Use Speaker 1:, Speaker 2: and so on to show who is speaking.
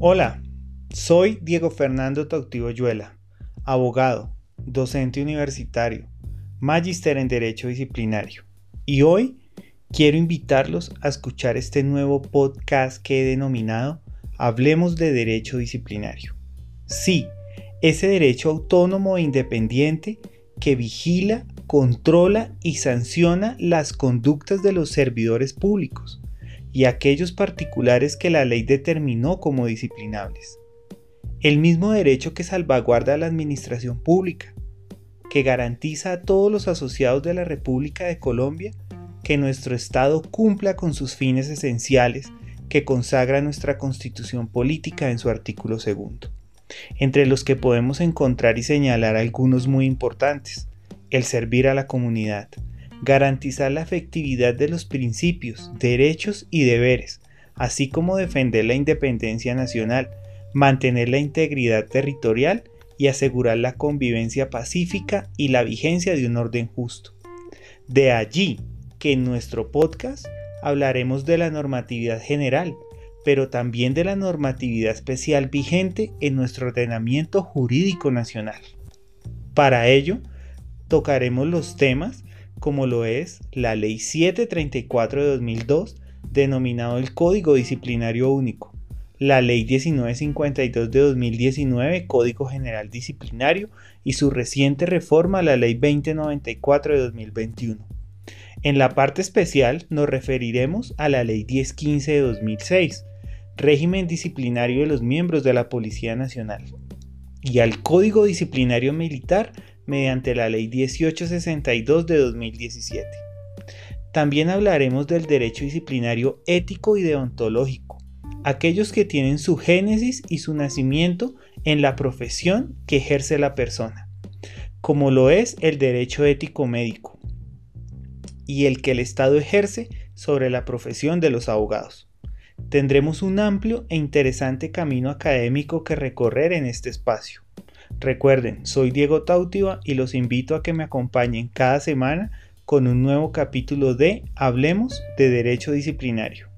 Speaker 1: Hola, soy Diego Fernando Tautivo Yuela, abogado, docente universitario, magíster en Derecho Disciplinario. Y hoy quiero invitarlos a escuchar este nuevo podcast que he denominado Hablemos de Derecho Disciplinario. Sí, ese derecho autónomo e independiente que vigila, controla y sanciona las conductas de los servidores públicos y aquellos particulares que la ley determinó como disciplinables. El mismo derecho que salvaguarda a la administración pública, que garantiza a todos los asociados de la República de Colombia que nuestro Estado cumpla con sus fines esenciales que consagra nuestra constitución política en su artículo segundo, entre los que podemos encontrar y señalar algunos muy importantes, el servir a la comunidad, garantizar la efectividad de los principios, derechos y deberes, así como defender la independencia nacional, mantener la integridad territorial y asegurar la convivencia pacífica y la vigencia de un orden justo. De allí que en nuestro podcast hablaremos de la normatividad general, pero también de la normatividad especial vigente en nuestro ordenamiento jurídico nacional. Para ello, tocaremos los temas como lo es la Ley 734 de 2002, denominado el Código Disciplinario Único, la Ley 1952 de 2019, Código General Disciplinario, y su reciente reforma, la Ley 2094 de 2021. En la parte especial nos referiremos a la Ley 1015 de 2006, régimen disciplinario de los miembros de la Policía Nacional, y al Código Disciplinario Militar mediante la Ley 1862 de 2017. También hablaremos del derecho disciplinario ético y deontológico, aquellos que tienen su génesis y su nacimiento en la profesión que ejerce la persona, como lo es el derecho ético médico y el que el Estado ejerce sobre la profesión de los abogados. Tendremos un amplio e interesante camino académico que recorrer en este espacio. Recuerden, soy Diego Tautiva y los invito a que me acompañen cada semana con un nuevo capítulo de Hablemos de Derecho Disciplinario.